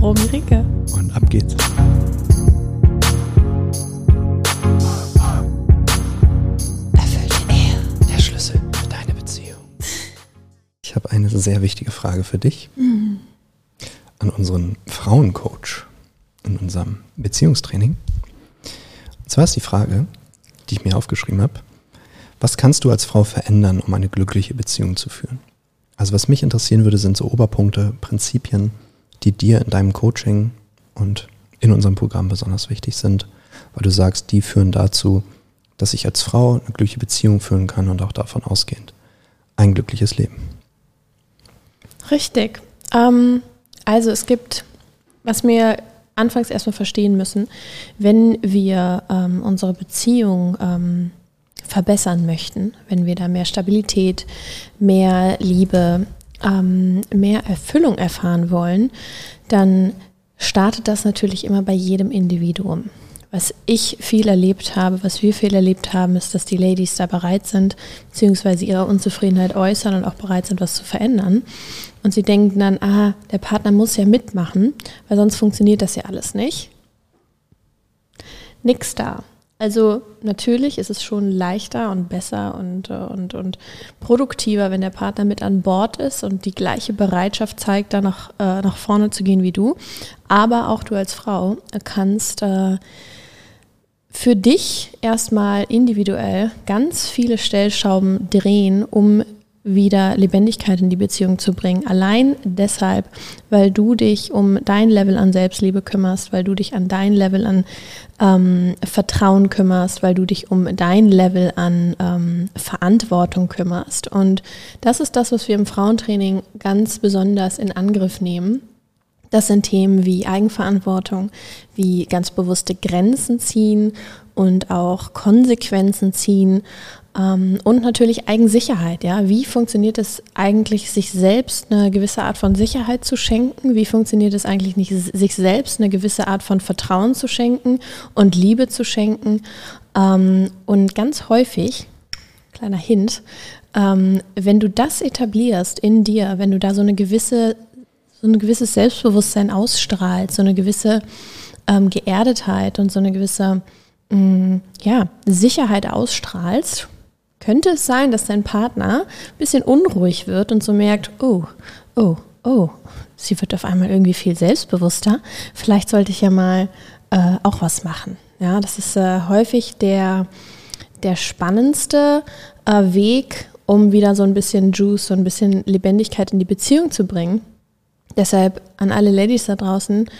Romy Ricke. Und ab geht's. Erfüllte Ehe, der Schlüssel für deine Beziehung. Ich habe eine sehr wichtige Frage für dich. Mhm. An unseren Frauencoach in unserem Beziehungstraining. Und zwar ist die Frage, die ich mir aufgeschrieben habe, was kannst du als Frau verändern, um eine glückliche Beziehung zu führen? Also was mich interessieren würde, sind so Oberpunkte, Prinzipien, die dir in deinem Coaching und in unserem Programm besonders wichtig sind, weil du sagst, die führen dazu, dass ich als Frau eine glückliche Beziehung führen kann und auch davon ausgehend ein glückliches Leben. Richtig. Ähm, also es gibt, was wir anfangs erstmal verstehen müssen, wenn wir ähm, unsere Beziehung ähm, verbessern möchten, wenn wir da mehr Stabilität, mehr Liebe, ähm, mehr Erfüllung erfahren wollen, dann startet das natürlich immer bei jedem Individuum. Was ich viel erlebt habe, was wir viel erlebt haben, ist, dass die Ladies da bereit sind, beziehungsweise ihre Unzufriedenheit äußern und auch bereit sind, was zu verändern. Und sie denken dann, ah, der Partner muss ja mitmachen, weil sonst funktioniert das ja alles nicht. Nix da. Also natürlich ist es schon leichter und besser und, äh, und, und produktiver, wenn der Partner mit an Bord ist und die gleiche Bereitschaft zeigt, da nach, äh, nach vorne zu gehen wie du. Aber auch du als Frau kannst äh, für dich erstmal individuell ganz viele Stellschrauben drehen, um wieder Lebendigkeit in die Beziehung zu bringen. Allein deshalb, weil du dich um dein Level an Selbstliebe kümmerst, weil du dich an dein Level an ähm, Vertrauen kümmerst, weil du dich um dein Level an ähm, Verantwortung kümmerst. Und das ist das, was wir im Frauentraining ganz besonders in Angriff nehmen. Das sind Themen wie Eigenverantwortung, wie ganz bewusste Grenzen ziehen und auch Konsequenzen ziehen und natürlich Eigensicherheit, ja. Wie funktioniert es eigentlich, sich selbst eine gewisse Art von Sicherheit zu schenken? Wie funktioniert es eigentlich nicht, sich selbst eine gewisse Art von Vertrauen zu schenken und Liebe zu schenken? Ähm, und ganz häufig, kleiner Hint, ähm, wenn du das etablierst in dir, wenn du da so eine gewisse, so ein gewisses Selbstbewusstsein ausstrahlst, so eine gewisse ähm, Geerdetheit und so eine gewisse mm, ja, Sicherheit ausstrahlst, könnte es sein, dass dein Partner ein bisschen unruhig wird und so merkt, oh, oh, oh, sie wird auf einmal irgendwie viel selbstbewusster. Vielleicht sollte ich ja mal äh, auch was machen. Ja, das ist äh, häufig der, der spannendste äh, Weg, um wieder so ein bisschen Juice, so ein bisschen Lebendigkeit in die Beziehung zu bringen. Deshalb an alle Ladies da draußen,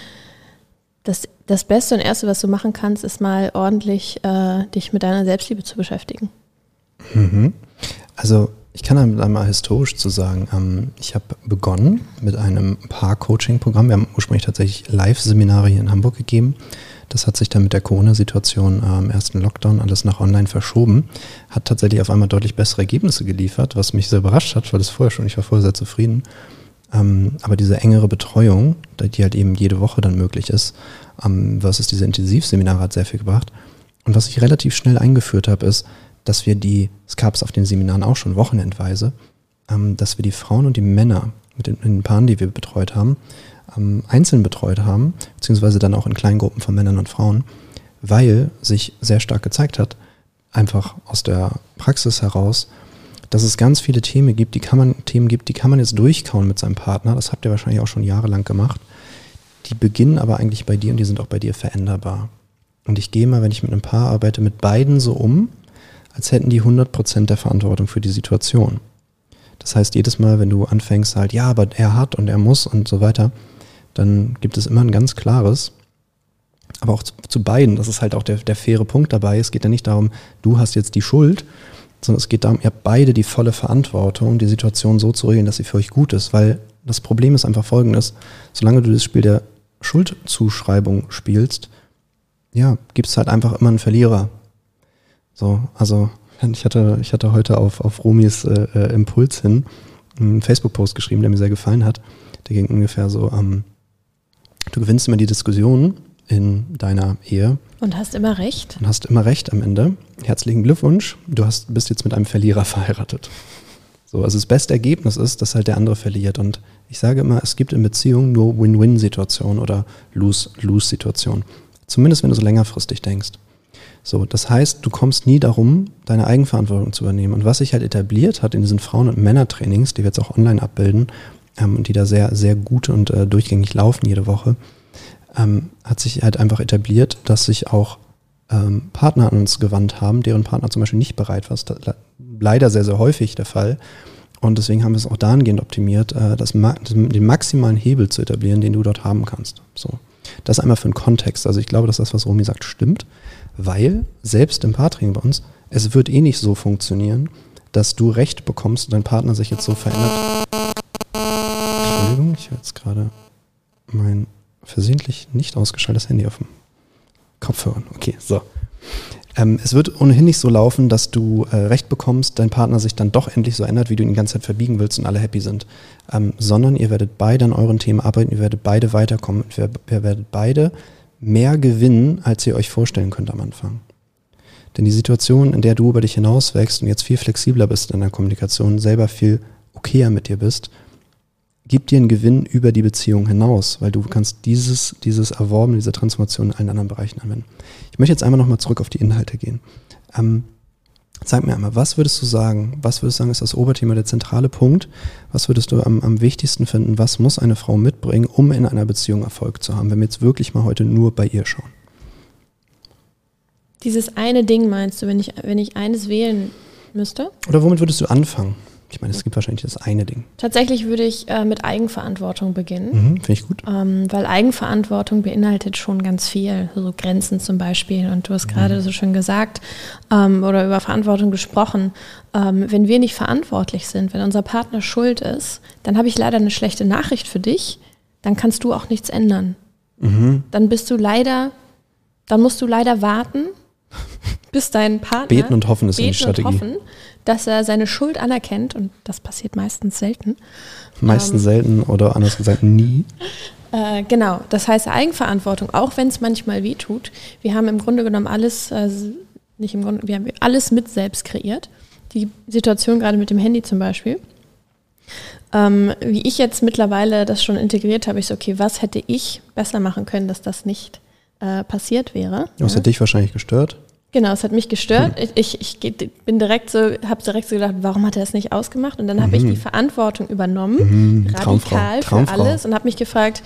das, das Beste und Erste, was du machen kannst, ist mal ordentlich äh, dich mit deiner Selbstliebe zu beschäftigen. Mhm. Also ich kann einmal historisch zu sagen, ähm, ich habe begonnen mit einem Paar-Coaching-Programm. Wir haben ursprünglich tatsächlich Live-Seminare hier in Hamburg gegeben. Das hat sich dann mit der Corona-Situation äh, im ersten Lockdown alles nach online verschoben. Hat tatsächlich auf einmal deutlich bessere Ergebnisse geliefert, was mich sehr überrascht hat, weil das vorher schon, ich war vorher sehr zufrieden. Ähm, aber diese engere Betreuung, die halt eben jede Woche dann möglich ist, ähm, versus diese Intensivseminare hat sehr viel gebracht. Und was ich relativ schnell eingeführt habe, ist, dass wir die, es gab es auf den Seminaren auch schon wochenendweise, ähm, dass wir die Frauen und die Männer mit den, den Paaren, die wir betreut haben, ähm, einzeln betreut haben, beziehungsweise dann auch in Kleingruppen von Männern und Frauen, weil sich sehr stark gezeigt hat, einfach aus der Praxis heraus, dass es ganz viele Themen gibt, die kann man, Themen gibt, die kann man jetzt durchkauen mit seinem Partner. Das habt ihr wahrscheinlich auch schon jahrelang gemacht. Die beginnen aber eigentlich bei dir und die sind auch bei dir veränderbar. Und ich gehe mal, wenn ich mit einem Paar arbeite, mit beiden so um, als hätten die 100% der Verantwortung für die Situation. Das heißt, jedes Mal, wenn du anfängst halt, ja, aber er hat und er muss und so weiter, dann gibt es immer ein ganz klares, aber auch zu, zu beiden, das ist halt auch der, der faire Punkt dabei. Es geht ja nicht darum, du hast jetzt die Schuld, sondern es geht darum, ihr habt beide die volle Verantwortung, die Situation so zu regeln, dass sie für euch gut ist, weil das Problem ist einfach folgendes, solange du das Spiel der Schuldzuschreibung spielst, ja, gibt es halt einfach immer einen Verlierer. So, also ich hatte, ich hatte heute auf, auf Romis äh, äh, Impuls hin einen Facebook-Post geschrieben, der mir sehr gefallen hat. Der ging ungefähr so, ähm, du gewinnst immer die Diskussion in deiner Ehe. Und hast immer recht. Und hast immer recht am Ende. Herzlichen Glückwunsch, du hast, bist jetzt mit einem Verlierer verheiratet. So, also das beste Ergebnis ist, dass halt der andere verliert. Und ich sage immer, es gibt in Beziehungen nur Win-Win-Situationen oder Lose-Lose-Situationen. Zumindest wenn du so längerfristig denkst. So, das heißt, du kommst nie darum, deine Eigenverantwortung zu übernehmen. Und was sich halt etabliert hat in diesen Frauen- und Männertrainings, die wir jetzt auch online abbilden ähm, und die da sehr, sehr gut und äh, durchgängig laufen jede Woche, ähm, hat sich halt einfach etabliert, dass sich auch ähm, Partner an uns gewandt haben, deren Partner zum Beispiel nicht bereit war. Das ist leider sehr, sehr häufig der Fall. Und deswegen haben wir es auch dahingehend optimiert, äh, das, den maximalen Hebel zu etablieren, den du dort haben kannst. So. Das einmal für den Kontext. Also ich glaube, dass das, was Romy sagt, stimmt, weil selbst im Paartraining bei uns, es wird eh nicht so funktionieren, dass du Recht bekommst und dein Partner sich jetzt so verändert. Entschuldigung, ich habe jetzt gerade mein versehentlich nicht ausgeschaltetes Handy auf dem Kopfhörer. Okay, so. Ähm, es wird ohnehin nicht so laufen, dass du äh, Recht bekommst, dein Partner sich dann doch endlich so ändert, wie du ihn die ganze Zeit verbiegen willst und alle happy sind. Ähm, sondern ihr werdet beide an euren Themen arbeiten, ihr werdet beide weiterkommen, ihr, ihr werdet beide mehr gewinnen, als ihr euch vorstellen könnt am Anfang. Denn die Situation, in der du über dich hinauswächst und jetzt viel flexibler bist in der Kommunikation, selber viel okayer mit dir bist, gibt dir einen Gewinn über die Beziehung hinaus, weil du kannst dieses, dieses Erworben, diese Transformation in allen anderen Bereichen anwenden. Ich möchte jetzt einmal nochmal zurück auf die Inhalte gehen. Ähm, sag mir einmal, was würdest du sagen, was würdest du sagen, ist das Oberthema, der zentrale Punkt? Was würdest du am, am wichtigsten finden? Was muss eine Frau mitbringen, um in einer Beziehung Erfolg zu haben, wenn wir jetzt wirklich mal heute nur bei ihr schauen? Dieses eine Ding meinst du, wenn ich, wenn ich eines wählen müsste? Oder womit würdest du anfangen? Ich meine, es gibt wahrscheinlich das eine Ding. Tatsächlich würde ich äh, mit Eigenverantwortung beginnen. Mhm, Finde ich gut. Ähm, weil Eigenverantwortung beinhaltet schon ganz viel, so Grenzen zum Beispiel. Und du hast mhm. gerade so schön gesagt ähm, oder über Verantwortung gesprochen. Ähm, wenn wir nicht verantwortlich sind, wenn unser Partner schuld ist, dann habe ich leider eine schlechte Nachricht für dich. Dann kannst du auch nichts ändern. Mhm. Dann bist du leider, dann musst du leider warten, bis dein Partner. Beten und hoffen ist beten eine Strategie. Und hoffen, dass er seine Schuld anerkennt und das passiert meistens selten. Meistens ähm, selten oder anders gesagt nie. Äh, genau, das heißt Eigenverantwortung, auch wenn es manchmal weh tut. Wir haben im Grunde genommen alles, äh, nicht im Grunde, wir haben alles mit selbst kreiert. Die Situation gerade mit dem Handy zum Beispiel. Ähm, wie ich jetzt mittlerweile das schon integriert habe, ich so, okay, was hätte ich besser machen können, dass das nicht äh, passiert wäre? Was ja. hat dich wahrscheinlich gestört? Genau, es hat mich gestört. Hm. Ich, ich, ich bin direkt so, habe direkt so gedacht, warum hat er es nicht ausgemacht? Und dann mhm. habe ich die Verantwortung übernommen, mhm. radikal Traumfrau. für alles und habe mich gefragt,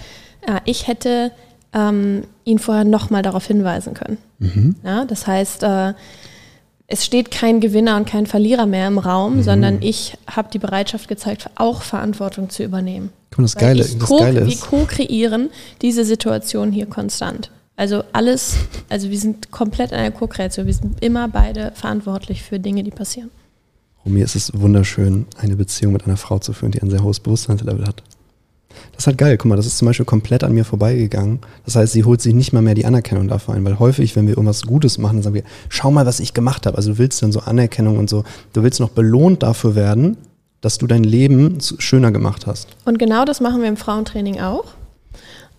ja, ich hätte ähm, ihn vorher nochmal darauf hinweisen können. Mhm. Ja, das heißt, äh, es steht kein Gewinner und kein Verlierer mehr im Raum, mhm. sondern ich habe die Bereitschaft gezeigt, auch Verantwortung zu übernehmen. Guck mal, das Geile, das Geile ist. Wir co-kreieren diese Situation hier konstant. Also alles, also wir sind komplett in einer Co-Kreation. Wir sind immer beide verantwortlich für Dinge, die passieren. Und mir ist es wunderschön, eine Beziehung mit einer Frau zu führen, die ein sehr hohes Bewusstseinslevel hat. Das ist halt geil. Guck mal, das ist zum Beispiel komplett an mir vorbeigegangen. Das heißt, sie holt sich nicht mal mehr die Anerkennung dafür ein, weil häufig, wenn wir irgendwas Gutes machen, sagen wir, schau mal, was ich gemacht habe. Also du willst dann so Anerkennung und so. Du willst noch belohnt dafür werden, dass du dein Leben schöner gemacht hast. Und genau das machen wir im Frauentraining auch.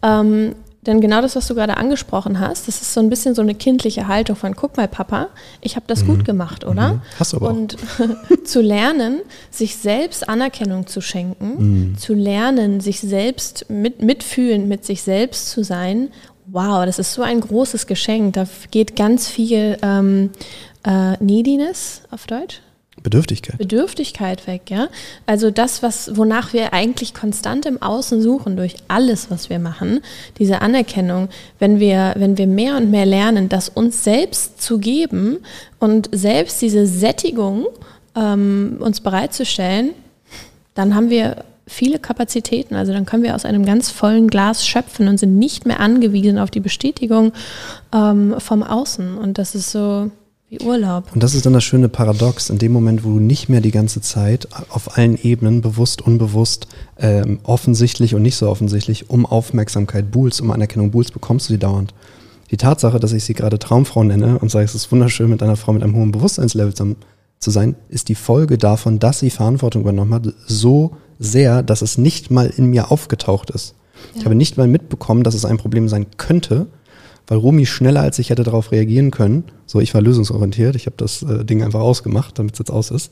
Ähm, denn genau das, was du gerade angesprochen hast, das ist so ein bisschen so eine kindliche Haltung von, guck mal, Papa, ich habe das mhm. gut gemacht, oder? Mhm. Hast du aber Und zu lernen, sich selbst Anerkennung zu schenken, mhm. zu lernen, sich selbst mit, mitfühlend mit sich selbst zu sein, wow, das ist so ein großes Geschenk. Da geht ganz viel ähm, äh, Neediness auf Deutsch. Bedürftigkeit. Bedürftigkeit weg, ja. Also das, was, wonach wir eigentlich konstant im Außen suchen, durch alles, was wir machen, diese Anerkennung, wenn wir, wenn wir mehr und mehr lernen, das uns selbst zu geben und selbst diese Sättigung ähm, uns bereitzustellen, dann haben wir viele Kapazitäten. Also dann können wir aus einem ganz vollen Glas schöpfen und sind nicht mehr angewiesen auf die Bestätigung ähm, vom Außen. Und das ist so, Wie Urlaub. Und das ist dann das schöne Paradox, in dem Moment, wo du nicht mehr die ganze Zeit auf allen Ebenen, bewusst, unbewusst, ähm, offensichtlich und nicht so offensichtlich, um Aufmerksamkeit buhlst, um Anerkennung buhlst, bekommst du sie dauernd. Die Tatsache, dass ich sie gerade Traumfrau nenne und sage, es ist wunderschön, mit einer Frau mit einem hohen Bewusstseinslevel zusammen zu sein, ist die Folge davon, dass sie Verantwortung übernommen hat, so sehr, dass es nicht mal in mir aufgetaucht ist. Ja. Ich habe nicht mal mitbekommen, dass es ein Problem sein könnte, weil Rumi schneller als ich hätte darauf reagieren können. So, ich war lösungsorientiert, ich habe das äh, Ding einfach ausgemacht, damit es jetzt aus ist.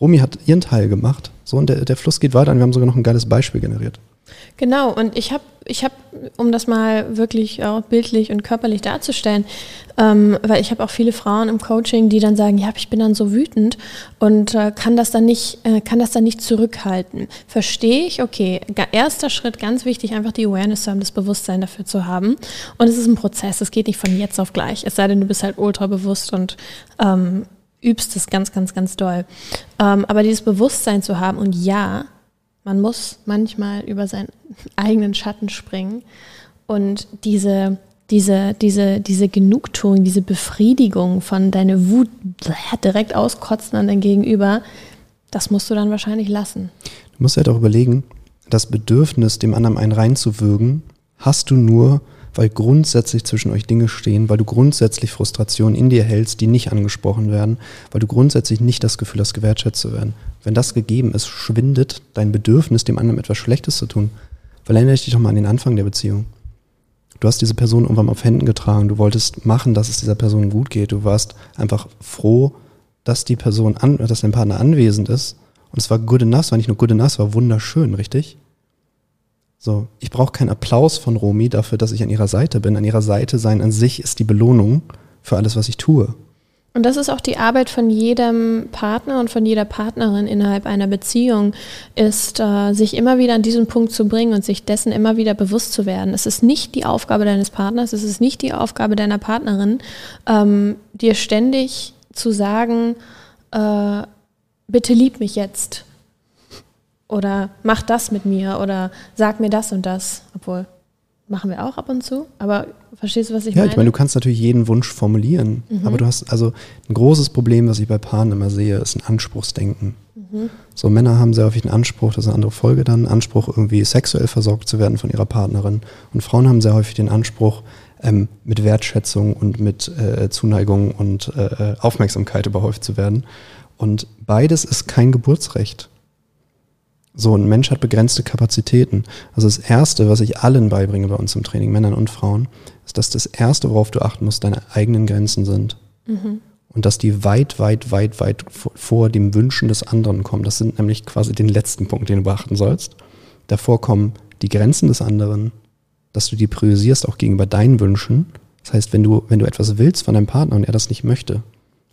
Rumi hat ihren Teil gemacht, so und der, der Fluss geht weiter und wir haben sogar noch ein geiles Beispiel generiert. Genau, und ich habe, ich hab, um das mal wirklich auch bildlich und körperlich darzustellen, ähm, weil ich habe auch viele Frauen im Coaching, die dann sagen, ja, ich bin dann so wütend und äh, kann das dann nicht, äh, kann das dann nicht zurückhalten. Verstehe ich, okay, erster Schritt, ganz wichtig, einfach die Awareness zu haben, das Bewusstsein dafür zu haben. Und es ist ein Prozess, es geht nicht von jetzt auf gleich, es sei denn, du bist halt ultra bewusst und ähm, übst es ganz, ganz, ganz doll. Ähm, aber dieses Bewusstsein zu haben und ja, man muss manchmal über seinen eigenen Schatten springen und diese, diese, diese, diese Genugtuung, diese Befriedigung von deiner Wut direkt auskotzen an dein Gegenüber, das musst du dann wahrscheinlich lassen. Du musst ja halt auch überlegen, das Bedürfnis, dem anderen einen reinzuwürgen, hast du nur, weil grundsätzlich zwischen euch Dinge stehen, weil du grundsätzlich Frustrationen in dir hältst, die nicht angesprochen werden, weil du grundsätzlich nicht das Gefühl hast, gewertschätzt zu werden. Wenn das gegeben ist, schwindet dein Bedürfnis, dem anderen etwas Schlechtes zu tun. Weil erinnere dich doch mal an den Anfang der Beziehung. Du hast diese Person irgendwann auf Händen getragen, du wolltest machen, dass es dieser Person gut geht. Du warst einfach froh, dass die Person, an, dass dein Partner anwesend ist. Und es war good enough, es war nicht nur good enough, es war wunderschön, richtig? So, ich brauche keinen Applaus von Romy dafür, dass ich an ihrer Seite bin. An ihrer Seite sein an sich ist die Belohnung für alles, was ich tue. Und das ist auch die Arbeit von jedem Partner und von jeder Partnerin innerhalb einer Beziehung, ist, äh, sich immer wieder an diesen Punkt zu bringen und sich dessen immer wieder bewusst zu werden. Es ist nicht die Aufgabe deines Partners, es ist nicht die Aufgabe deiner Partnerin, ähm, dir ständig zu sagen, äh, bitte lieb mich jetzt oder mach das mit mir oder sag mir das und das. Obwohl, machen wir auch ab und zu, aber verstehst du, was ich ja, meine? Ja, ich meine, du kannst natürlich jeden Wunsch formulieren, mhm. aber du hast also ein großes Problem, was ich bei Paaren immer sehe, ist ein Anspruchsdenken. Mhm. So Männer haben sehr häufig einen Anspruch, das ist eine andere Folge dann, einen Anspruch irgendwie sexuell versorgt zu werden von ihrer Partnerin und Frauen haben sehr häufig den Anspruch, ähm, mit Wertschätzung und mit äh, Zuneigung und äh, Aufmerksamkeit überhäuft zu werden. Und beides ist kein Geburtsrecht. So, ein Mensch hat begrenzte Kapazitäten. Also das Erste, was ich allen beibringe bei uns im Training, Männern und Frauen, ist, dass das Erste, worauf du achten musst, deine eigenen Grenzen sind. Mhm. Und dass die weit, weit, weit, weit vor dem Wünschen des anderen kommen. Das sind nämlich quasi den letzten Punkt, den du beachten sollst. Davor kommen die Grenzen des anderen, dass du die priorisierst auch gegenüber deinen Wünschen. Das heißt, wenn du, wenn du etwas willst von deinem Partner und er das nicht möchte,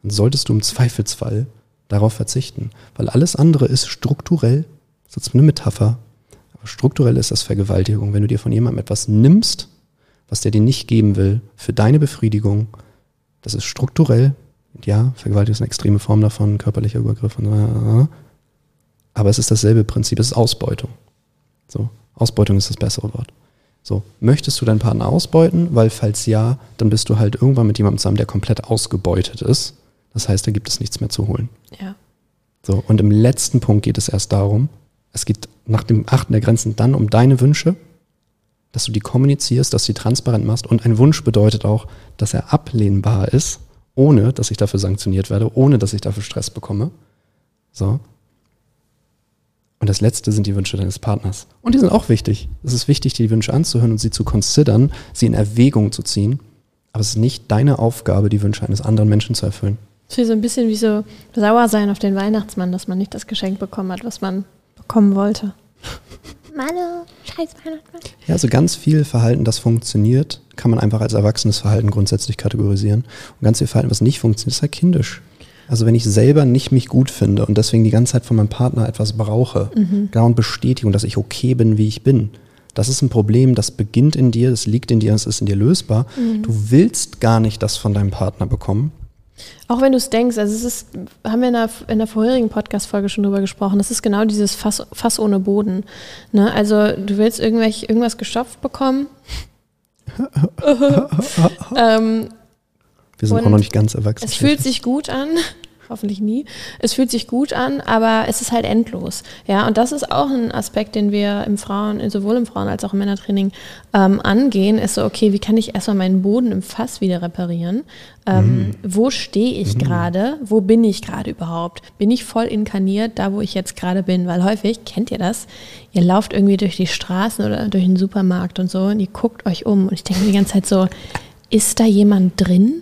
dann solltest du im Zweifelsfall darauf verzichten. Weil alles andere ist strukturell das ist eine Metapher. Aber strukturell ist das Vergewaltigung. Wenn du dir von jemandem etwas nimmst, was der dir nicht geben will, für deine Befriedigung, das ist strukturell. Ja, Vergewaltigung ist eine extreme Form davon, körperlicher Übergriff. Aber es ist dasselbe Prinzip, es ist Ausbeutung. So, Ausbeutung ist das bessere Wort. So, möchtest du deinen Partner ausbeuten? Weil falls ja, dann bist du halt irgendwann mit jemandem zusammen, der komplett ausgebeutet ist. Das heißt, da gibt es nichts mehr zu holen. Ja. So, und im letzten Punkt geht es erst darum, es geht nach dem Achten der Grenzen dann um deine Wünsche, dass du die kommunizierst, dass du die transparent machst. Und ein Wunsch bedeutet auch, dass er ablehnbar ist, ohne dass ich dafür sanktioniert werde, ohne dass ich dafür Stress bekomme. So. Und das letzte sind die Wünsche deines Partners. Und die sind auch wichtig. Es ist wichtig, die Wünsche anzuhören und sie zu considern, sie in Erwägung zu ziehen. Aber es ist nicht deine Aufgabe, die Wünsche eines anderen Menschen zu erfüllen. Es ist so ein bisschen wie so sauer sein auf den Weihnachtsmann, dass man nicht das Geschenk bekommen hat, was man bekommen wollte. Hallo, scheiß Weihnachtsmann. Ja, also ganz viel Verhalten, das funktioniert, kann man einfach als erwachsenes Verhalten grundsätzlich kategorisieren. Und ganz viel Verhalten, was nicht funktioniert, ist halt kindisch. Also wenn ich selber nicht mich gut finde und deswegen die ganze Zeit von meinem Partner etwas brauche, mhm. dauernd Bestätigung, dass ich okay bin, wie ich bin, das ist ein Problem, das beginnt in dir, das liegt in dir, es ist in dir lösbar. Mhm. Du willst gar nicht das von deinem Partner bekommen. Auch wenn du es denkst, also es ist, haben wir in der, in der vorherigen Podcast-Folge schon drüber gesprochen, das ist genau dieses Fass, Fass ohne Boden. Ne? Also du willst irgendwelch, irgendwas gestopft bekommen. ähm, Wir sind auch noch nicht ganz erwachsen. Es fühlt sich gut an, hoffentlich nie. Es fühlt sich gut an, aber es ist halt endlos. Ja, und das ist auch ein Aspekt, den wir im Frauen, sowohl im Frauen- als auch im Männertraining ähm, angehen, ist so, okay, wie kann ich erstmal meinen Boden im Fass wieder reparieren? Ähm, Wo stehe ich gerade? Wo bin ich gerade überhaupt? Bin ich voll inkarniert, da wo ich jetzt gerade bin? Weil häufig, kennt ihr das? Ihr lauft irgendwie durch die Straßen oder durch den Supermarkt und so und ihr guckt euch um und ich denke mir die ganze Zeit so, ist da jemand drin?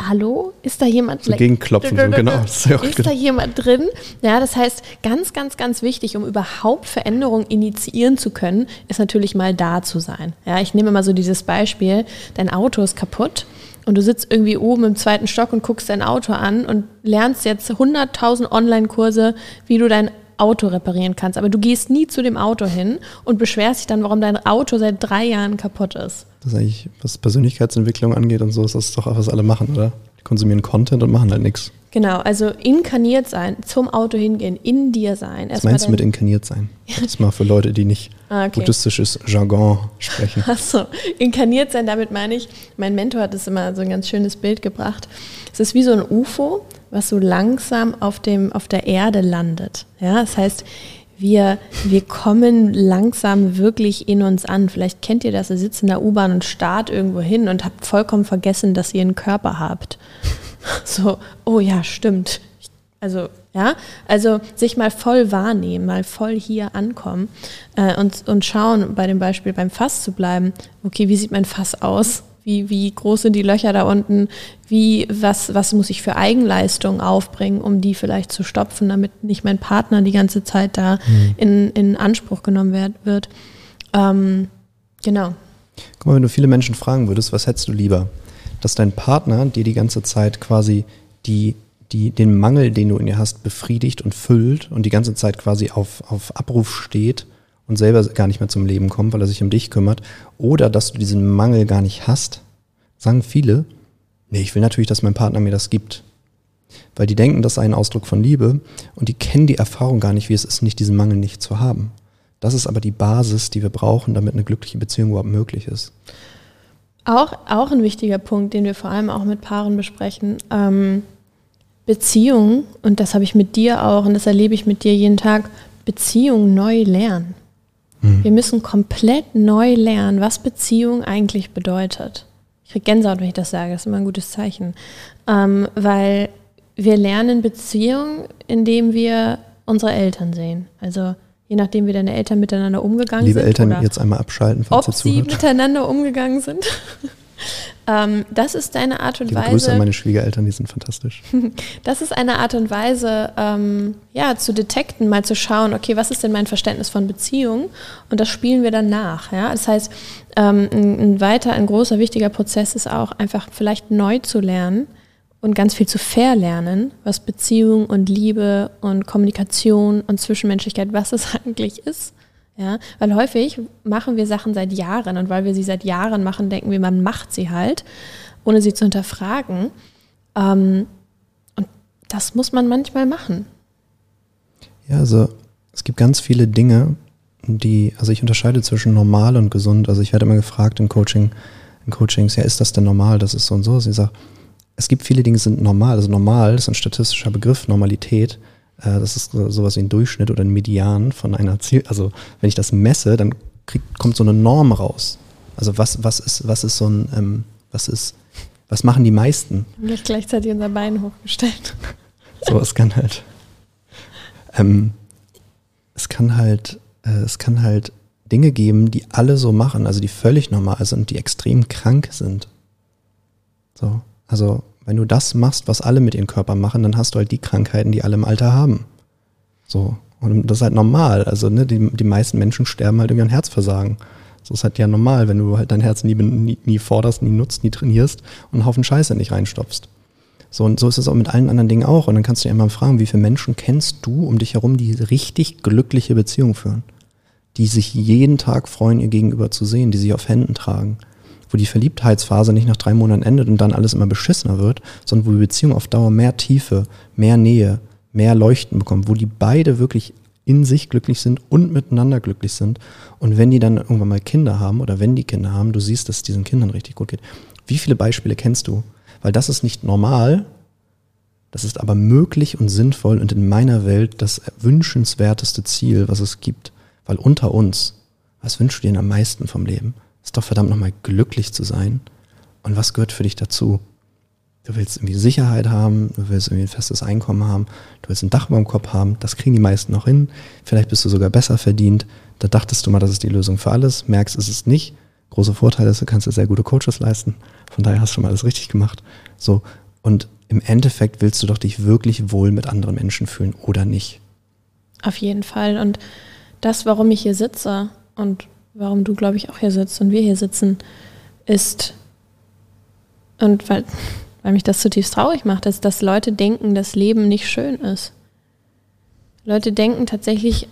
Hallo? Ist da jemand? So gegenklopfen, so, genau. Ist ja auch Ist da jemand drin? Ja, das heißt, ganz, ganz, ganz wichtig, um überhaupt Veränderungen initiieren zu können, ist natürlich mal da zu sein. Ja, ich nehme mal so dieses Beispiel, dein Auto ist kaputt und du sitzt irgendwie oben im zweiten Stock und guckst dein Auto an und lernst jetzt 100.000 Online-Kurse, wie du dein Auto reparieren kannst. Aber du gehst nie zu dem Auto hin und beschwerst dich dann, warum dein Auto seit drei Jahren kaputt ist. Das ist eigentlich, was Persönlichkeitsentwicklung angeht und so, ist das doch was alle machen, oder? Konsumieren Content und machen halt nichts. Genau, also inkarniert sein, zum Auto hingehen, in dir sein. Was meinst du mit inkarniert sein? Das ist mal für Leute, die nicht Ah, okay. buddhistisches Jargon sprechen. Achso, inkarniert sein, damit meine ich, mein Mentor hat es immer so ein ganz schönes Bild gebracht. Es ist wie so ein UFO, was so langsam auf, dem, auf der Erde landet. Ja, das heißt, wir, wir kommen langsam wirklich in uns an. Vielleicht kennt ihr das, ihr sitzt in der U-Bahn und starrt irgendwo hin und habt vollkommen vergessen, dass ihr einen Körper habt. So, oh ja, stimmt. Also, ja, also sich mal voll wahrnehmen, mal voll hier ankommen äh, und, und schauen, bei dem Beispiel beim Fass zu bleiben, okay, wie sieht mein Fass aus? Wie, wie groß sind die Löcher da unten? Wie, was, was muss ich für Eigenleistung aufbringen, um die vielleicht zu stopfen, damit nicht mein Partner die ganze Zeit da in, in Anspruch genommen werd, wird? Ähm, genau. Guck mal, wenn du viele Menschen fragen würdest, was hättest du lieber? Dass dein Partner dir die ganze Zeit quasi die, die, den Mangel, den du in dir hast, befriedigt und füllt und die ganze Zeit quasi auf, auf Abruf steht und selber gar nicht mehr zum Leben kommt, weil er sich um dich kümmert. Oder dass du diesen Mangel gar nicht hast, sagen viele, nee, ich will natürlich, dass mein Partner mir das gibt. Weil die denken, das sei ein Ausdruck von Liebe und die kennen die Erfahrung gar nicht, wie es ist, nicht diesen Mangel nicht zu haben. Das ist aber die Basis, die wir brauchen, damit eine glückliche Beziehung überhaupt möglich ist. Auch, auch ein wichtiger Punkt, den wir vor allem auch mit Paaren besprechen. Ähm, Beziehungen, und das habe ich mit dir auch und das erlebe ich mit dir jeden Tag, Beziehungen neu lernen. Wir müssen komplett neu lernen, was Beziehung eigentlich bedeutet. Ich kriege Gänsehaut, wenn ich das sage, das ist immer ein gutes Zeichen. Ähm, weil wir lernen Beziehung, indem wir unsere Eltern sehen. Also je nachdem, wie deine Eltern miteinander umgegangen Liebe sind. Eltern, oder jetzt einmal abschalten, falls ob ihr sie zuhört. miteinander umgegangen sind. ähm, das ist eine Art und Liebe Grüße an Weise, meine Schwiegereltern, die sind fantastisch. das ist eine Art und Weise, ähm, ja, zu detekten, mal zu schauen, okay, was ist denn mein Verständnis von Beziehung? Und das spielen wir dann nach. Ja? Das heißt, ähm, ein, ein weiter, ein großer, wichtiger Prozess ist auch einfach vielleicht neu zu lernen und ganz viel zu verlernen, was Beziehung und Liebe und Kommunikation und Zwischenmenschlichkeit, was es eigentlich ist. Ja, weil häufig machen wir Sachen seit Jahren und weil wir sie seit Jahren machen, denken wir, man macht sie halt, ohne sie zu hinterfragen. Ähm, und das muss man manchmal machen. Ja, also es gibt ganz viele Dinge, die, also ich unterscheide zwischen normal und gesund. Also ich werde immer gefragt im Coaching, in Coachings, ja, ist das denn normal? Das ist so und so. Sie sagt, es gibt viele Dinge, die sind normal. Also normal ist ein statistischer Begriff, Normalität. Äh, das ist so- sowas wie ein Durchschnitt oder ein Median von einer Ziel. Also wenn ich das messe, dann kriegt, kommt so eine Norm raus. Also was, was ist, was ist so ein, ähm, was ist, was machen die meisten? Wir haben gleich gleichzeitig unser Bein hochgestellt. So, es kann halt, ähm, es kann halt, äh, es kann halt Dinge geben, die alle so machen, also die völlig normal sind die extrem krank sind. So, also wenn du das machst, was alle mit ihrem Körper machen, dann hast du halt die Krankheiten, die alle im Alter haben. So, und das ist halt normal. Also ne, die, die meisten Menschen sterben halt irgendwie an Herzversagen. So ist halt ja normal, wenn du halt dein Herz nie, nie, nie forderst, nie nutzt, nie trainierst und einen Haufen Scheiße nicht reinstopfst. So, und so ist es auch mit allen anderen Dingen auch. Und dann kannst du dir immer fragen, wie viele Menschen kennst du um dich herum, die richtig glückliche Beziehungen führen? Die sich jeden Tag freuen, ihr Gegenüber zu sehen, die sich auf Händen tragen. Wo die Verliebtheitsphase nicht nach drei Monaten endet und dann alles immer beschissener wird, sondern wo die Beziehung auf Dauer mehr Tiefe, mehr Nähe, mehr Leuchten bekommt, wo die beide wirklich in sich glücklich sind und miteinander glücklich sind. Und wenn die dann irgendwann mal Kinder haben oder wenn die Kinder haben, du siehst, dass es diesen Kindern richtig gut geht. Wie viele Beispiele kennst du? Weil das ist nicht normal, das ist aber möglich und sinnvoll und in meiner Welt das wünschenswerteste Ziel, was es gibt. Weil unter uns, was wünschst du dir am meisten vom Leben? Ist doch verdammt nochmal glücklich zu sein. Und was gehört für dich dazu? Du willst irgendwie Sicherheit haben, du willst irgendwie ein festes Einkommen haben, du willst ein Dach über dem Kopf haben, das kriegen die meisten noch hin. Vielleicht bist du sogar besser verdient. Da dachtest du mal, das ist die Lösung für alles, merkst, es ist nicht. Große Vorteil ist, du kannst dir sehr gute Coaches leisten. Von daher hast du schon mal alles richtig gemacht. So. Und im Endeffekt willst du doch dich wirklich wohl mit anderen Menschen fühlen oder nicht. Auf jeden Fall. Und das, warum ich hier sitze und warum du, glaube ich, auch hier sitzt und wir hier sitzen, ist, und weil weil mich das zutiefst traurig macht, ist, dass Leute denken, dass Leben nicht schön ist. Leute denken tatsächlich,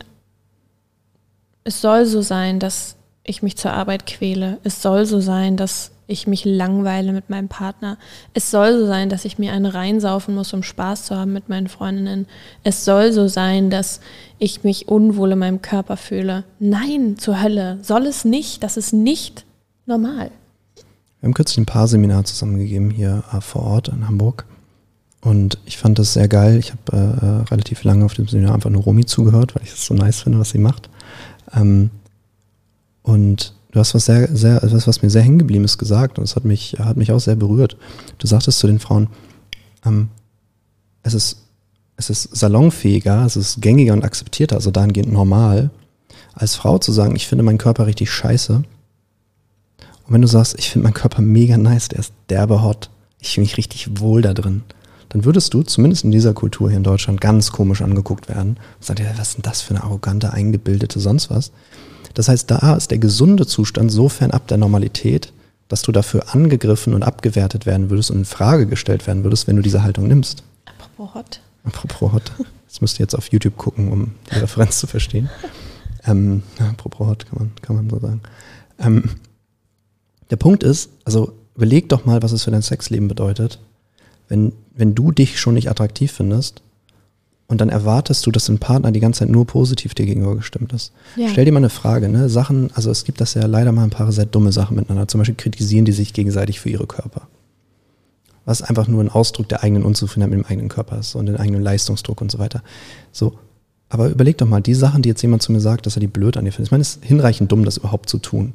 es soll so sein, dass ich mich zur Arbeit quäle. Es soll so sein, dass ich mich langweile mit meinem Partner. Es soll so sein, dass ich mir einen reinsaufen muss, um Spaß zu haben mit meinen Freundinnen. Es soll so sein, dass ich mich unwohl in meinem Körper fühle. Nein, zur Hölle. Soll es nicht. Das ist nicht normal. Wir haben kürzlich ein paar Seminare zusammengegeben hier äh, vor Ort in Hamburg. Und ich fand das sehr geil. Ich habe äh, äh, relativ lange auf dem Seminar einfach nur Romy zugehört, weil ich es so nice finde, was sie macht. Ähm, und du hast was sehr, sehr, etwas, was mir sehr hängen geblieben ist, gesagt. Und es hat mich, hat mich auch sehr berührt. Du sagtest zu den Frauen, ähm, es ist, es ist salonfähiger, es ist gängiger und akzeptierter, also dahingehend normal, als Frau zu sagen, ich finde meinen Körper richtig scheiße und wenn du sagst, ich finde meinen Körper mega nice, der ist derbe hot, ich fühle mich richtig wohl da drin, dann würdest du, zumindest in dieser Kultur hier in Deutschland, ganz komisch angeguckt werden. Und sagst, ja, was ist denn das für eine arrogante, eingebildete sonst was? Das heißt, da ist der gesunde Zustand so fernab der Normalität, dass du dafür angegriffen und abgewertet werden würdest und in Frage gestellt werden würdest, wenn du diese Haltung nimmst. Apropos hot. Apropos hot. Das müsst ihr jetzt auf YouTube gucken, um die Referenz zu verstehen. Ähm, apropos hot, kann man, kann man so sagen. Ähm, der Punkt ist, also überleg doch mal, was es für dein Sexleben bedeutet, wenn, wenn du dich schon nicht attraktiv findest und dann erwartest du, dass dein Partner die ganze Zeit nur positiv dir gegenüber gestimmt ist. Ja. Stell dir mal eine Frage, ne? Sachen, also es gibt das ja leider mal ein paar sehr dumme Sachen miteinander. Zum Beispiel kritisieren die sich gegenseitig für ihre Körper. Was einfach nur ein Ausdruck der eigenen Unzufriedenheit mit dem eigenen Körper ist und den eigenen Leistungsdruck und so weiter. So. Aber überleg doch mal, die Sachen, die jetzt jemand zu mir sagt, dass er die blöd an dir findet. Ich meine, es ist hinreichend dumm, das überhaupt zu tun.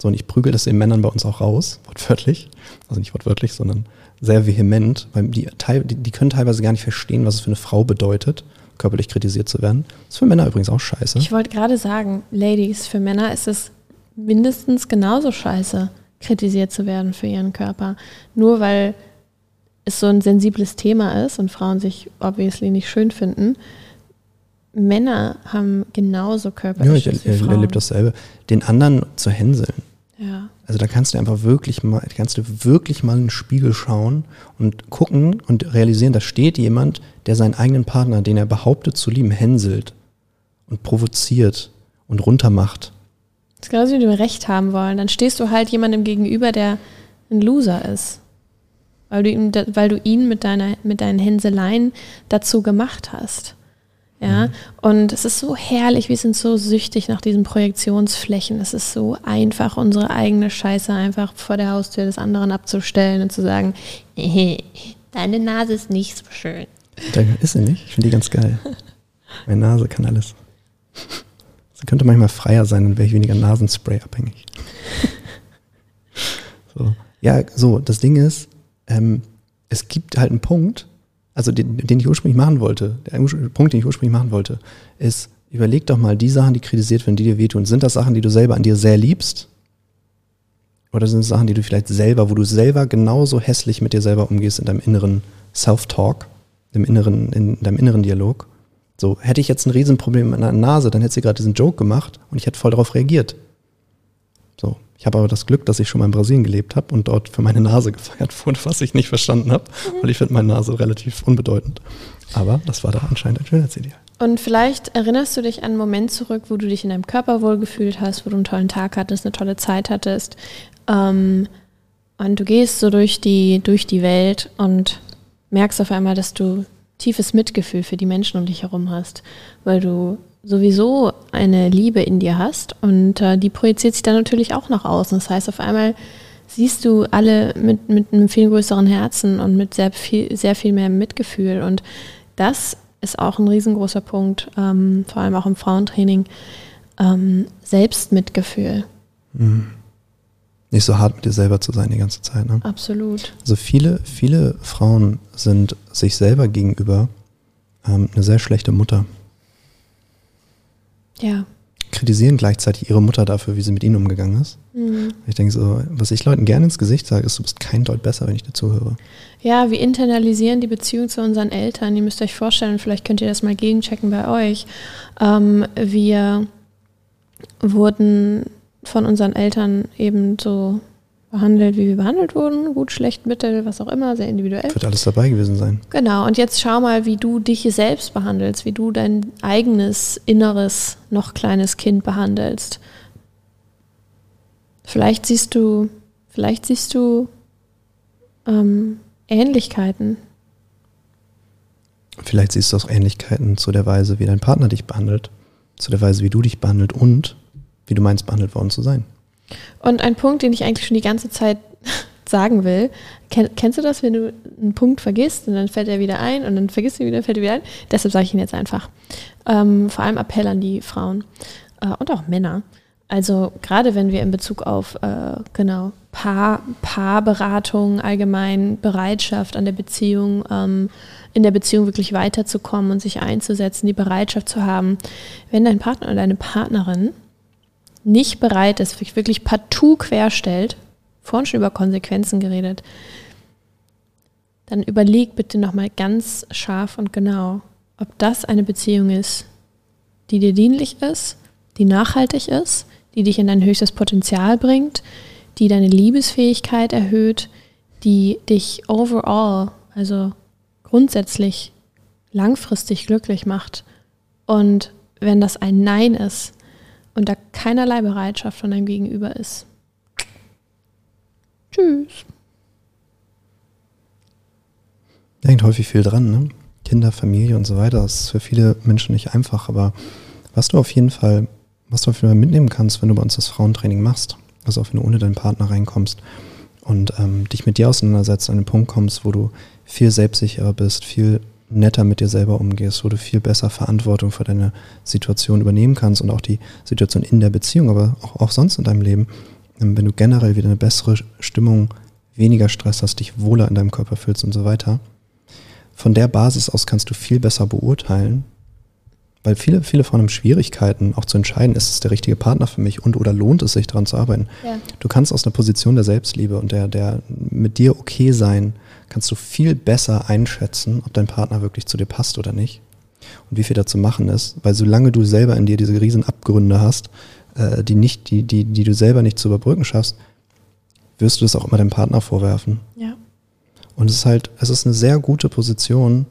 So, und ich prügel das den Männern bei uns auch raus, wortwörtlich. Also nicht wortwörtlich, sondern sehr vehement, weil die, die, die können teilweise gar nicht verstehen, was es für eine Frau bedeutet, körperlich kritisiert zu werden. Das ist für Männer übrigens auch scheiße. Ich wollte gerade sagen, Ladies, für Männer ist es mindestens genauso scheiße, kritisiert zu werden für ihren Körper. Nur weil es so ein sensibles Thema ist und Frauen sich obviously nicht schön finden, Männer haben genauso körperliche Ja, ich erlebe dasselbe. Den anderen zu hänseln. Ja. Also da kannst du einfach wirklich mal, kannst du wirklich mal in den Spiegel schauen und gucken und realisieren, da steht jemand, der seinen eigenen Partner, den er behauptet zu lieben, hänselt und provoziert und runtermacht. Das ist genauso wie du Recht haben wollen. Dann stehst du halt jemandem gegenüber, der ein Loser ist. Weil du ihn, weil du ihn mit, deiner, mit deinen Hänseleien dazu gemacht hast. Ja, mhm. und es ist so herrlich, wir sind so süchtig nach diesen Projektionsflächen. Es ist so einfach, unsere eigene Scheiße einfach vor der Haustür des anderen abzustellen und zu sagen, deine Nase ist nicht so schön. Ist sie nicht? Ich finde die ganz geil. Meine Nase kann alles. Sie könnte manchmal freier sein, dann wäre ich weniger Nasenspray abhängig. so. Ja, so, das Ding ist, ähm, es gibt halt einen Punkt, also den, den ich ursprünglich machen wollte, der Punkt, den ich ursprünglich machen wollte, ist, überleg doch mal, die Sachen, die kritisiert werden, die dir wehtun, sind das Sachen, die du selber an dir sehr liebst? Oder sind es Sachen, die du vielleicht selber, wo du selber genauso hässlich mit dir selber umgehst in deinem inneren Self-Talk, im inneren, in deinem inneren Dialog? So, hätte ich jetzt ein Riesenproblem mit meiner Nase, dann hätte sie gerade diesen Joke gemacht und ich hätte voll darauf reagiert. Ich habe aber das Glück, dass ich schon mal in Brasilien gelebt habe und dort für meine Nase gefeiert wurde, was ich nicht verstanden habe, weil ich finde meine Nase relativ unbedeutend. Aber das war da anscheinend ein Schönheitsideal. Und vielleicht erinnerst du dich an einen Moment zurück, wo du dich in deinem Körper wohlgefühlt hast, wo du einen tollen Tag hattest, eine tolle Zeit hattest. Ähm, und du gehst so durch die, durch die Welt und merkst auf einmal, dass du tiefes Mitgefühl für die Menschen um dich herum hast, weil du sowieso eine Liebe in dir hast und äh, die projiziert sich dann natürlich auch nach außen. Das heißt, auf einmal siehst du alle mit, mit einem viel größeren Herzen und mit sehr viel, sehr viel mehr Mitgefühl. Und das ist auch ein riesengroßer Punkt, ähm, vor allem auch im Frauentraining. Ähm, Selbstmitgefühl. Mhm. Nicht so hart mit dir selber zu sein die ganze Zeit. Ne? Absolut. Also viele, viele Frauen sind sich selber gegenüber ähm, eine sehr schlechte Mutter. Ja. Kritisieren gleichzeitig ihre Mutter dafür, wie sie mit ihnen umgegangen ist. Mhm. Ich denke so, was ich Leuten gerne ins Gesicht sage, ist, du bist kein Deut besser, wenn ich dir zuhöre. Ja, wir internalisieren die Beziehung zu unseren Eltern. Ihr müsst euch vorstellen, vielleicht könnt ihr das mal gegenchecken bei euch. Ähm, wir wurden von unseren Eltern eben so behandelt, wie wir behandelt wurden. Gut, schlecht, mittel, was auch immer, sehr individuell. Wird alles dabei gewesen sein. Genau, und jetzt schau mal, wie du dich selbst behandelst, wie du dein eigenes, inneres, noch kleines Kind behandelst. Vielleicht siehst du, vielleicht siehst du ähm, Ähnlichkeiten. Vielleicht siehst du auch Ähnlichkeiten zu der Weise, wie dein Partner dich behandelt, zu der Weise, wie du dich behandelt und wie du meinst, behandelt worden zu sein. Und ein Punkt, den ich eigentlich schon die ganze Zeit sagen will, kenn, kennst du das, wenn du einen Punkt vergisst und dann fällt er wieder ein und dann vergisst du ihn wieder, fällt er wieder ein? Deshalb sage ich ihn jetzt einfach. Ähm, vor allem Appell an die Frauen äh, und auch Männer. Also gerade wenn wir in Bezug auf äh, genau Paar, Paarberatung, allgemein Bereitschaft an der Beziehung, ähm, in der Beziehung wirklich weiterzukommen und sich einzusetzen, die Bereitschaft zu haben, wenn dein Partner oder deine Partnerin nicht bereit ist, wirklich partout querstellt, vorhin schon über Konsequenzen geredet, dann überleg bitte nochmal ganz scharf und genau, ob das eine Beziehung ist, die dir dienlich ist, die nachhaltig ist, die dich in dein höchstes Potenzial bringt, die deine Liebesfähigkeit erhöht, die dich overall, also grundsätzlich langfristig glücklich macht. Und wenn das ein Nein ist, und da keinerlei Bereitschaft von deinem Gegenüber ist. Tschüss. Da hängt häufig viel dran, ne? Kinder, Familie und so weiter. Das ist für viele Menschen nicht einfach, aber was du auf jeden Fall, was du auf jeden Fall mitnehmen kannst, wenn du bei uns das Frauentraining machst, also auch wenn du ohne deinen Partner reinkommst und ähm, dich mit dir auseinandersetzt, an den Punkt kommst, wo du viel selbstsicherer bist, viel netter mit dir selber umgehst, wo du viel besser Verantwortung für deine Situation übernehmen kannst und auch die Situation in der Beziehung, aber auch, auch sonst in deinem Leben, ähm, wenn du generell wieder eine bessere Stimmung, weniger Stress hast, dich wohler in deinem Körper fühlst und so weiter. Von der Basis aus kannst du viel besser beurteilen, weil viele, viele Frauen haben Schwierigkeiten, auch zu entscheiden, ist es der richtige Partner für mich und oder lohnt es sich daran zu arbeiten. Ja. Du kannst aus einer Position der Selbstliebe und der, der mit dir okay sein, kannst du viel besser einschätzen, ob dein Partner wirklich zu dir passt oder nicht und wie viel da zu machen ist, weil solange du selber in dir diese riesen Abgründe hast, äh, die, nicht, die, die, die du selber nicht zu überbrücken schaffst, wirst du das auch immer deinem Partner vorwerfen. Ja. Und es ist halt, es ist eine sehr gute Position,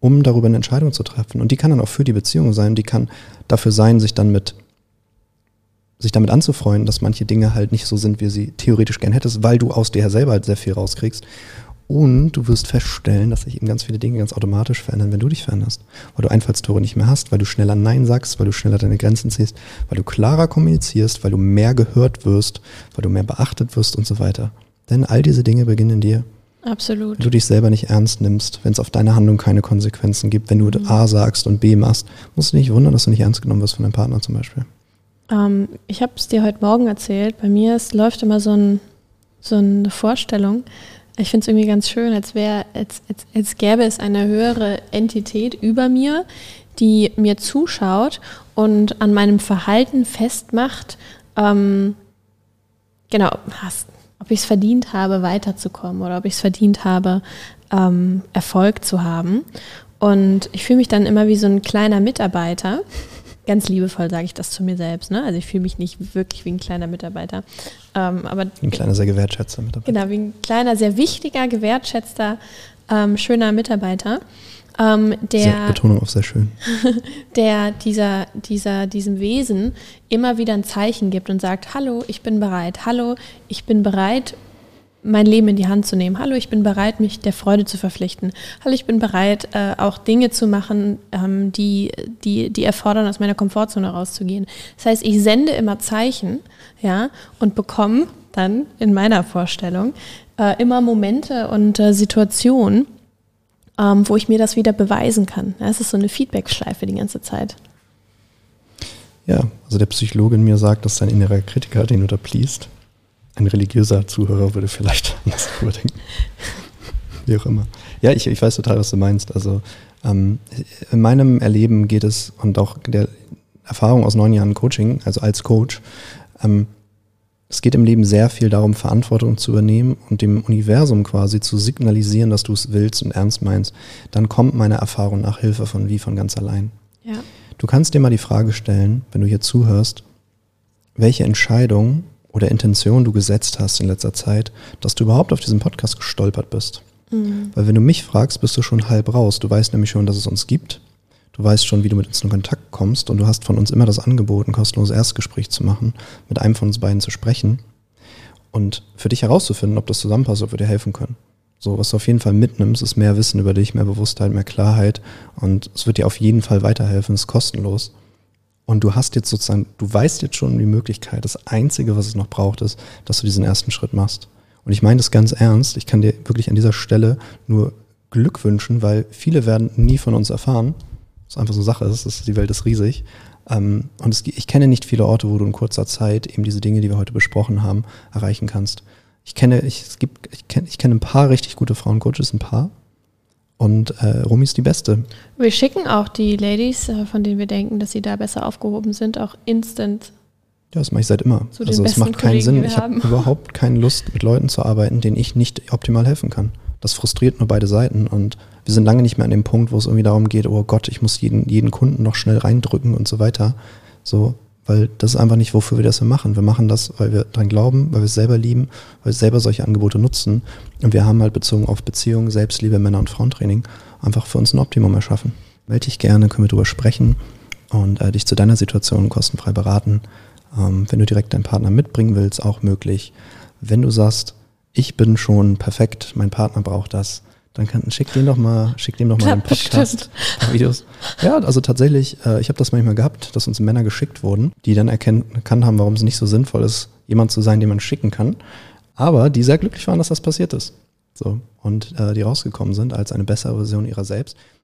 um darüber eine Entscheidung zu treffen. Und die kann dann auch für die Beziehung sein, die kann dafür sein, sich dann mit sich damit anzufreuen, dass manche Dinge halt nicht so sind, wie sie theoretisch gern hättest, weil du aus dir selber halt sehr viel rauskriegst. Und du wirst feststellen, dass sich eben ganz viele Dinge ganz automatisch verändern, wenn du dich veränderst. Weil du Einfallstore nicht mehr hast, weil du schneller Nein sagst, weil du schneller deine Grenzen ziehst, weil du klarer kommunizierst, weil du mehr gehört wirst, weil du mehr beachtet wirst und so weiter. Denn all diese Dinge beginnen in dir. Absolut. Wenn du dich selber nicht ernst nimmst, wenn es auf deine Handlung keine Konsequenzen gibt, wenn du mhm. A sagst und B machst, musst du dich nicht wundern, dass du nicht ernst genommen wirst von deinem Partner zum Beispiel. Ähm, ich habe es dir heute Morgen erzählt. Bei mir ist, läuft immer so, ein, so eine Vorstellung, ich finde es irgendwie ganz schön, als wäre, als, als, als gäbe es eine höhere Entität über mir, die mir zuschaut und an meinem Verhalten festmacht, ähm, genau, ob ich es verdient habe, weiterzukommen oder ob ich es verdient habe, ähm, Erfolg zu haben. Und ich fühle mich dann immer wie so ein kleiner Mitarbeiter, ganz liebevoll sage ich das zu mir selbst. Ne? Also ich fühle mich nicht wirklich wie ein kleiner Mitarbeiter. Ähm, aber wie ein kleiner, sehr gewertschätzter Mitarbeiter. Genau, wie ein kleiner, sehr wichtiger, gewertschätzter, ähm, schöner Mitarbeiter. Ähm, der, sehr, Betonung auf sehr schön. Der dieser, dieser, diesem Wesen immer wieder ein Zeichen gibt und sagt, hallo, ich bin bereit, hallo, ich bin bereit, mein Leben in die Hand zu nehmen. Hallo, ich bin bereit, mich der Freude zu verpflichten. Hallo, ich bin bereit, äh, auch Dinge zu machen, ähm, die, die, die erfordern, aus meiner Komfortzone rauszugehen. Das heißt, ich sende immer Zeichen, ja, und bekomme dann in meiner Vorstellung äh, immer Momente und äh, Situationen, ähm, wo ich mir das wieder beweisen kann. Ja, es ist so eine Feedback-Schleife die ganze Zeit. Ja, also der Psychologe in mir sagt, dass dein innerer Kritiker, den du ein religiöser Zuhörer würde vielleicht anders überdenken. Wie auch immer. Ja, ich, ich weiß total, was du meinst. Also ähm, in meinem Erleben geht es und auch der Erfahrung aus neun Jahren Coaching, also als Coach, ähm, es geht im Leben sehr viel darum, Verantwortung zu übernehmen und dem Universum quasi zu signalisieren, dass du es willst und ernst meinst. Dann kommt meine Erfahrung nach Hilfe von wie von ganz allein. Ja. Du kannst dir mal die Frage stellen, wenn du hier zuhörst, welche Entscheidung oder Intention du gesetzt hast in letzter Zeit, dass du überhaupt auf diesen Podcast gestolpert bist. Mhm. Weil wenn du mich fragst, bist du schon halb raus. Du weißt nämlich schon, dass es uns gibt. Du weißt schon, wie du mit uns in Kontakt kommst und du hast von uns immer das Angebot, ein kostenloses Erstgespräch zu machen, mit einem von uns beiden zu sprechen und für dich herauszufinden, ob das zusammenpasst, ob wir dir helfen können. So, was du auf jeden Fall mitnimmst, ist mehr Wissen über dich, mehr Bewusstheit, mehr Klarheit und es wird dir auf jeden Fall weiterhelfen, es ist kostenlos. Und du hast jetzt sozusagen, du weißt jetzt schon die Möglichkeit, das Einzige, was es noch braucht, ist, dass du diesen ersten Schritt machst. Und ich meine das ganz ernst, ich kann dir wirklich an dieser Stelle nur Glück wünschen, weil viele werden nie von uns erfahren, was einfach so Sache ist, ist die Welt ist riesig. Ähm, und es, ich kenne nicht viele Orte, wo du in kurzer Zeit eben diese Dinge, die wir heute besprochen haben, erreichen kannst. Ich kenne, ich, es gibt, ich kenne, ich kenne ein paar richtig gute Frauencoaches, ein paar. Und äh, Rumi ist die beste. Wir schicken auch die Ladies, äh, von denen wir denken, dass sie da besser aufgehoben sind, auch instant. Ja, das mache ich seit immer. also es macht keinen Kollegen, Sinn. Ich habe überhaupt keine Lust, mit Leuten zu arbeiten, denen ich nicht optimal helfen kann. Das frustriert nur beide Seiten und wir sind lange nicht mehr an dem Punkt, wo es irgendwie darum geht, oh Gott, ich muss jeden, jeden Kunden noch schnell reindrücken und so weiter. So, weil das ist einfach nicht, wofür wir das machen. Wir machen das, weil wir dran glauben, weil wir es selber lieben, weil wir selber solche Angebote nutzen. Und wir haben halt bezogen auf Beziehungen, Selbstliebe, Männer- und Frauentraining einfach für uns ein Optimum erschaffen. Melde dich gerne, können wir drüber sprechen und äh, dich zu deiner Situation kostenfrei beraten. Ähm, wenn du direkt deinen Partner mitbringen willst, auch möglich. Wenn du sagst, ich bin schon perfekt, mein Partner braucht das, dann kann, schick dem doch mal, schick dem doch mal einen Podcast, Videos. Ja, also tatsächlich, äh, ich habe das manchmal gehabt, dass uns Männer geschickt wurden, die dann erkannt haben, warum es nicht so sinnvoll ist, jemand zu sein, den man schicken kann, aber die sehr glücklich waren, dass das passiert ist. So und äh, die rausgekommen sind als eine bessere Version ihrer selbst.